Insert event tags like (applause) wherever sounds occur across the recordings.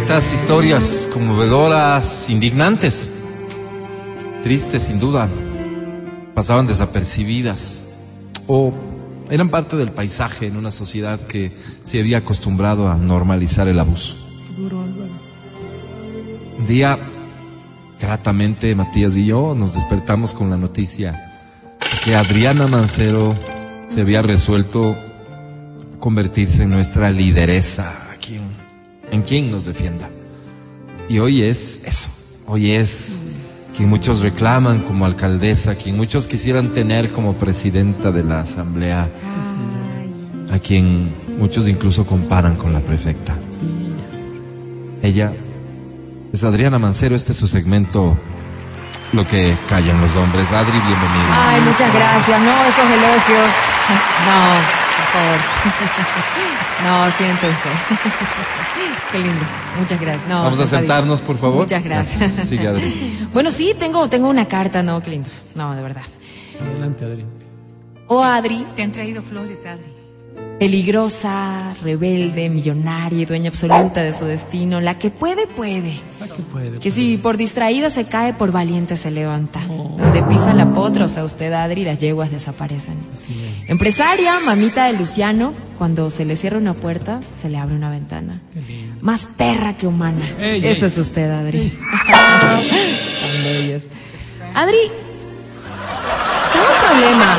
Estas historias conmovedoras, indignantes, tristes sin duda, pasaban desapercibidas o eran parte del paisaje en una sociedad que se había acostumbrado a normalizar el abuso. Un día, gratamente, Matías y yo nos despertamos con la noticia de que Adriana Mancero se había resuelto convertirse en nuestra lideresa, aquí en en quien nos defienda. Y hoy es eso, hoy es quien muchos reclaman como alcaldesa, quien muchos quisieran tener como presidenta de la asamblea, a quien muchos incluso comparan con la prefecta. Ella es Adriana Mancero, este es su segmento Lo que callan los hombres. Adri, bienvenida. Ay, muchas gracias. No, esos elogios. (laughs) No, favor. (laughs) No, siéntense. (laughs) Qué lindos. Muchas gracias. No, Vamos a sentarnos, por favor. Muchas gracias. Sigue, Adri. (laughs) Bueno, sí, tengo, tengo una carta, no, qué lindos. No, de verdad. Adelante, Adri. Oh, Adri, Te han traído flores, Adri. Peligrosa, rebelde, millonaria y dueña absoluta de su destino, la que puede, puede. Ah, que puede. Que si por distraída se cae, por valiente se levanta. Donde pisa la potra, o sea, usted, Adri, las yeguas desaparecen. Empresaria, mamita de Luciano, cuando se le cierra una puerta, se le abre una ventana. Más perra que humana. Ey, Eso ey. es usted, Adri. (laughs) Tan bellos. Adri, tengo un problema.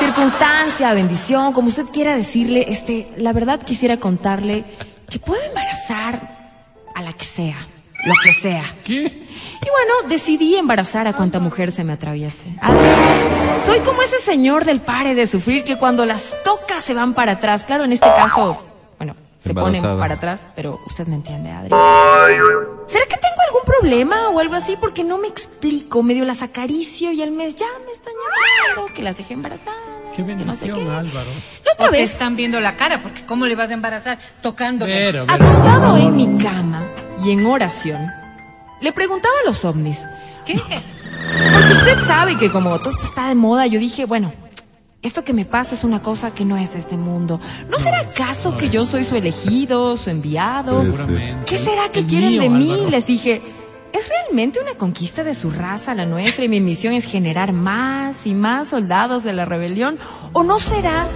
Circunstancia, bendición, como usted quiera decirle, este, la verdad quisiera contarle que puedo embarazar a la que sea, lo que sea. ¿Qué? Y bueno, decidí embarazar a cuanta mujer se me atraviese. Adri, soy como ese señor del pare de sufrir que cuando las toca se van para atrás. Claro, en este caso, bueno, se ponen para atrás, pero usted me entiende, Adri. ¿Será que tengo algún problema o algo así? Porque no me explico. Medio las acaricio y al mes ya me están llamando, que las dejé embarazadas. Qué no sé bendición, qué. Álvaro. La otra vez, están viendo la cara, porque ¿cómo le vas a embarazar tocando? Pero, pero- acostado en mi cama y en oración, le preguntaba a los ovnis. ¿Qué? Porque usted sabe que como todo esto está de moda, yo dije, bueno, esto que me pasa es una cosa que no es de este mundo. ¿No será acaso que yo soy su elegido, su enviado? Seguramente. ¿Qué será que El quieren mío, de mí? Álvaro. Les dije, ¿es realmente una conquista de su raza la nuestra y mi misión es generar más y más soldados de la rebelión? ¿O no será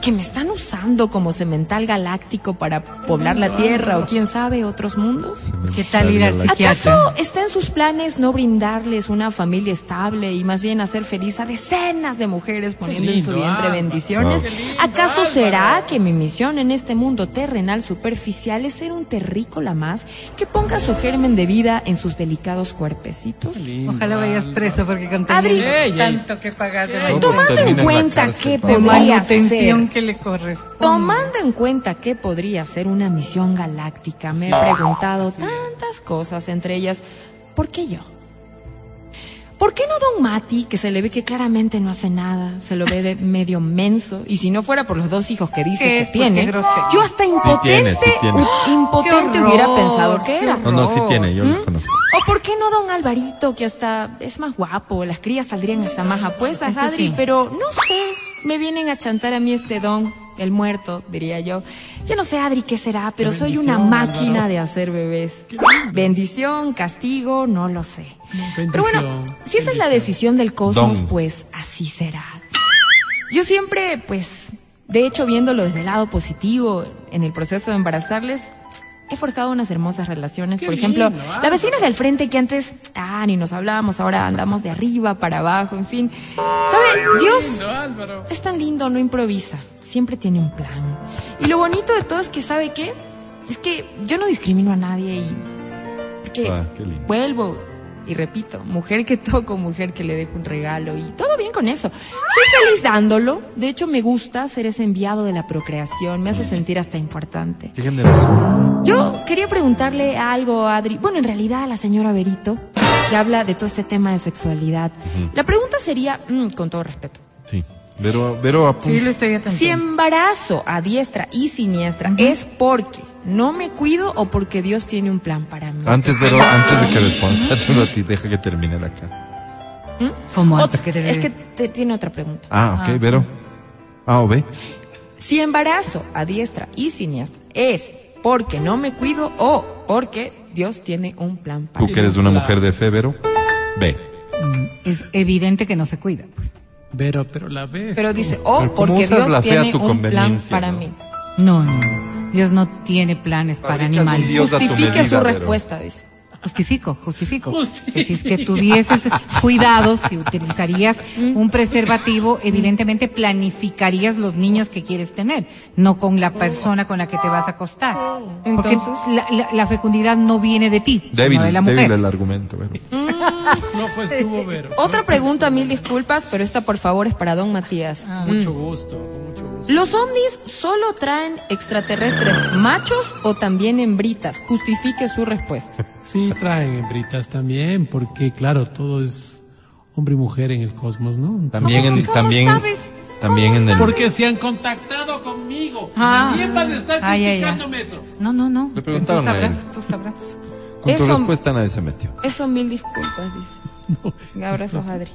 que me están usando como cemental galáctico para poblar la Tierra o quién sabe otros mundos? ¿Qué tal ir al psiquiatra? ¿Acaso está en sus planes no brindarles una familia estable y más bien hacer feliz a decenas de mujeres poniendo en su vientre bendiciones? Lindo, ¿Acaso será que mi misión en este mundo terrenal superficial es ser un terrícola más que ponga su germen de vida en sus delicados cuerpecitos? Ojalá vayas preso porque con Adri. Ey, ey. tanto que pagaste. Tomando en la cuenta de podría ser que le corresponde. Tomando en cuenta que podría ser una misión galáctica, me he preguntado tantas cosas, entre ellas, ¿por qué yo? ¿Por qué no Don Mati, que se le ve que claramente no hace nada, se lo ve de (laughs) medio menso, y si no fuera por los dos hijos que dice ¿Qué que es? Pues tiene, yo hasta impotente, tiene, sí tiene. u- impotente hubiera pensado que qué era. No, no, sí tiene, yo los ¿Mm? conozco. ¿O por qué no Don Alvarito, que hasta es más guapo, las crías saldrían hasta más apuestas, Eso Adri, sí. pero no sé, me vienen a chantar a mí este Don, el muerto, diría yo. Yo no sé, Adri, qué será, pero soy una máquina Álvaro. de hacer bebés. Bendición, castigo, no lo sé. Pero bueno, bendición, si esa es la decisión del cosmos, Don. pues así será. Yo siempre, pues, de hecho, viéndolo desde el lado positivo en el proceso de embarazarles, he forjado unas hermosas relaciones. Qué Por ejemplo, lindo, las Álvaro. vecinas del frente que antes, ah, ni nos hablábamos, ahora andamos de arriba para abajo, en fin. ¿Sabe? Dios Lindo, es tan lindo, no improvisa. Siempre tiene un plan. Y lo bonito de todo es que, ¿sabe qué? Es que yo no discrimino a nadie y... Porque Ah, qué lindo. vuelvo Y repito, mujer que toco, mujer que le dejo un regalo y todo bien con eso. Soy feliz dándolo. De hecho, me gusta ser ese enviado de la procreación. Me hace sentir hasta importante. Qué generoso. Yo quería preguntarle algo a Adri, bueno, en realidad a la señora Berito, que habla de todo este tema de sexualidad. La pregunta sería, mm, con todo respeto, Sí. Vero, Vero apunta. Sí, lo estoy atendiendo. si embarazo a diestra y siniestra es porque no me cuido o porque Dios tiene un plan para mí. Antes, Vero, antes de que responda, (laughs) un ratito, deja que termine la acá. Como Ot- antes que te es que te- tiene otra pregunta. Ah, ok, Vero. A o B. Si embarazo a diestra y siniestra es porque no me cuido o porque Dios tiene un plan para Tú mí. que eres una mujer de fe, Vero. B. Es evidente que no se cuida. Pues. Pero, pero la ves. Pero dice, oh, Pero ¿cómo porque Dios tiene un plan para no? mí. No, no, no. Dios no tiene planes para animales. Justifique medida, su respuesta, dice. Justifico, justifico. Que si es que tuvieses cuidados, si utilizarías un preservativo, evidentemente planificarías los niños que quieres tener, no con la persona con la que te vas a acostar. Porque la, la- la fecundidad no viene de ti, Débil, sino de la débil mujer. el argumento, Vero. No fue estuvo, (laughs) Vero. Otra pregunta, mil disculpas, pero esta por favor es para don Matías. Mucho gusto, con mucho gusto. ¿Los ovnis solo traen extraterrestres machos o también hembritas? Justifique su respuesta. Sí, traen hembritas también, porque claro, todo es hombre y mujer en el cosmos, ¿no? También en, ¿Cómo también, sabes? también en el. Porque se han contactado conmigo. Ah. También vas a estar Ay, ay, ay. criticándome eso. No, no, no. Le preguntaron tú a él. sabrás, tú sabrás. Con tu Eso- respuesta nadie se metió. Eso mil disculpas, dice. (laughs) Abrazos, Adri.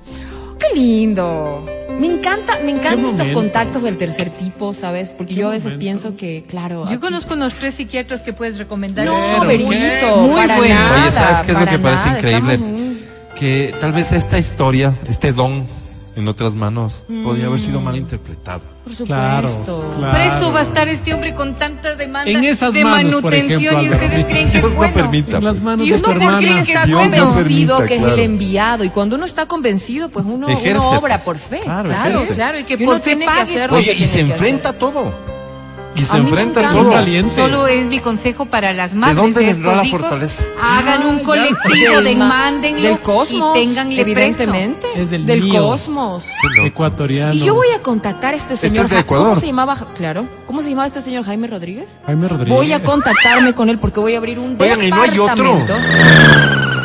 ¡Qué lindo! Me encanta, me encantan estos momento. contactos del tercer tipo, ¿sabes? Porque yo a veces momento. pienso que, claro. Yo aquí- conozco unos tres psiquiatras que puedes recomendar. No, Berito, muy para bueno. nada. Oye, ¿sabes qué es lo para que parece nada, increíble? estamos en un- Que tal vez esta historia, este don en otras manos, podría haber sido mal interpretado. Por supuesto. Claro, claro. Preso va a estar este hombre con tanta demanda En esas de manos, por manutención ejemplo, y ustedes creen que Dios es no bueno. permita. En las pues. manos Y uno porque está Dios no convencido permita, que es claro. el enviado. Y cuando uno está convencido, pues uno, obra pues. por fe. Claro, Claro, y que Y uno por fe tiene que hacer lo Oye, que y se enfrenta hacer. a todo. Y se A mí me enfrenta a encanta. todo. Valiente. Solo es mi consejo para las madres dónde de vendrá la estos hijos. fortaleza? Hagan Ah, un ya. colectivo, Del de ma- mándenlo del cosmos, y ténganle evidentemente. Es del del cosmos. Ecuatoriano. Y yo voy a contactar a este señor. es de. ¿Cómo se llamaba? Claro. ¿Cómo se llamaba este señor Jaime Rodríguez? Jaime Rodríguez. Voy a contactarme con él porque voy a abrir un Oigan, ¿y no hay otro? departamento.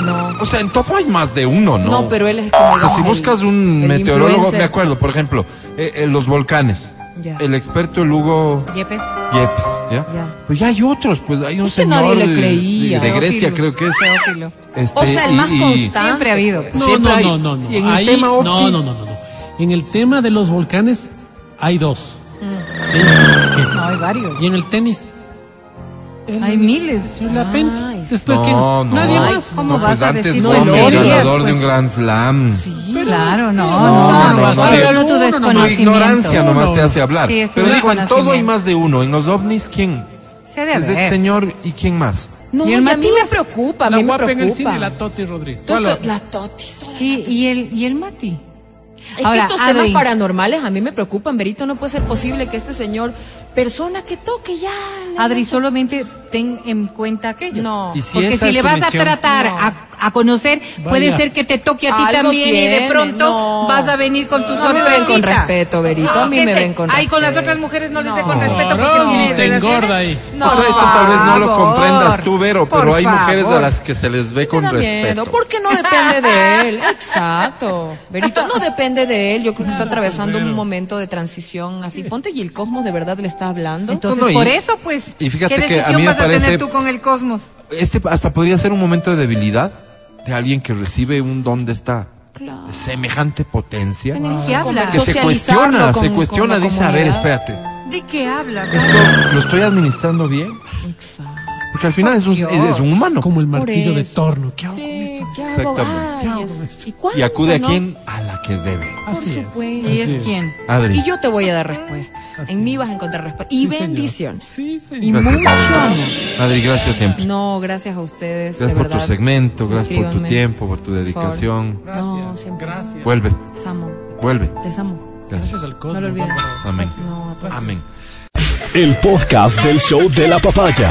No. O sea, en todo hay más de uno, ¿no? No, pero él es como O sea, si buscas un meteorólogo, influencer. me acuerdo, por ejemplo, eh, eh, los volcanes. Ya. El experto el Hugo Yepes. Yepes, ¿ya? Ya. Pues ya hay otros, pues hay un señor nadie le de- creía. De, de Grecia, creo que es. Este, O sea, el y- más y- constante. Siempre ha habido. No, Siempre no, hay- no, no, no. y en el Ahí- tema no, no, no, no, no. En el tema de los volcanes hay dos. Mm. Sí. ¿qué? No, hay varios. Y en el tenis. El- Hay miles. Apent. Ay, Después no, que no. nadie Ay, más. ¿Cómo No, vas pues a antes decir? no, el ganador de pues. un Grand Slam. Claro, no, No, no, no, es no, solo no, tu no, no, Tu desconocimiento. ignorancia nomás No, te no. hace hablar. Sí, Pero digo, en todo hay más de uno. En los ovnis, ¿quién? Se debe Es este señor y quién más. No, ¿Y el a mí me preocupa, La me guapa en el preocupa. cine, la Toti Rodríguez. Todo ¿Cuál esto- la Toti, toda la- Y, y el, y el Mati. Es Ahora, que estos temas Adri, paranormales a mí me preocupan, Berito. No puede ser posible que este señor, persona que toque ya. Adri, solamente ten en cuenta aquello. No. Y si Porque si le vas a tratar No. a, a conocer, puede ser que te toque a ti Algo también y de pronto no. vas a venir con tu No, a mí me ven con sorpresita. respeto, Berito, a mí ¿qué me sé? ven con Ay, con las respeto. otras mujeres no les ve No. con respeto porque te relaciones. engorda ahí. No, esto, esto tal vez no lo comprendas tú, Vero, por pero hay mujeres a las que se les ve con respeto. porque no depende de él. (laughs) Exacto. Berito, no depende de él. Yo creo que está atravesando un momento de transición así. Ponte y el cosmos de verdad le está hablando. Entonces, No, no, y- por eso, pues, y fíjate ¿qué que a decisión mí me vas a tener tú con el cosmos? Este hasta podría ser un momento de debilidad de alguien que recibe un don de esta Claro. de semejante potencia. ¿De qué hablas? Que se cuestiona, con- se cuestiona, dice, a ver, comunidad. espérate, ¿De qué hablas? ¿esto lo estoy administrando bien? Porque al final es un, es, es un humano. Como el martillo de torno. ¿Qué hago Sí, ¿qué hago? Exactamente. Ay, ¿Qué hago es-? ¿Y cuánto, Y acude a no? quién? A la que debe. Por Así es. supuesto. ¿Y es es. quién? Adri. Y yo te voy a dar respuestas. Así en mí es. vas a encontrar respuestas. Y Sí, señor. bendiciones. Sí, señor. Y Gracias, mucho amor. Adri, gracias siempre. No, gracias a ustedes. Gracias de por tu verdad. segmento, gracias por tu Escríbanme. tiempo, por tu dedicación. Gracias. No, siempre. Gracias. Vuelve, Les amo. vuelve. Les amo. Gracias. Gracias al cosmos. No lo olviden. Amén. No, a todos. Amén. El podcast del show de la papaya.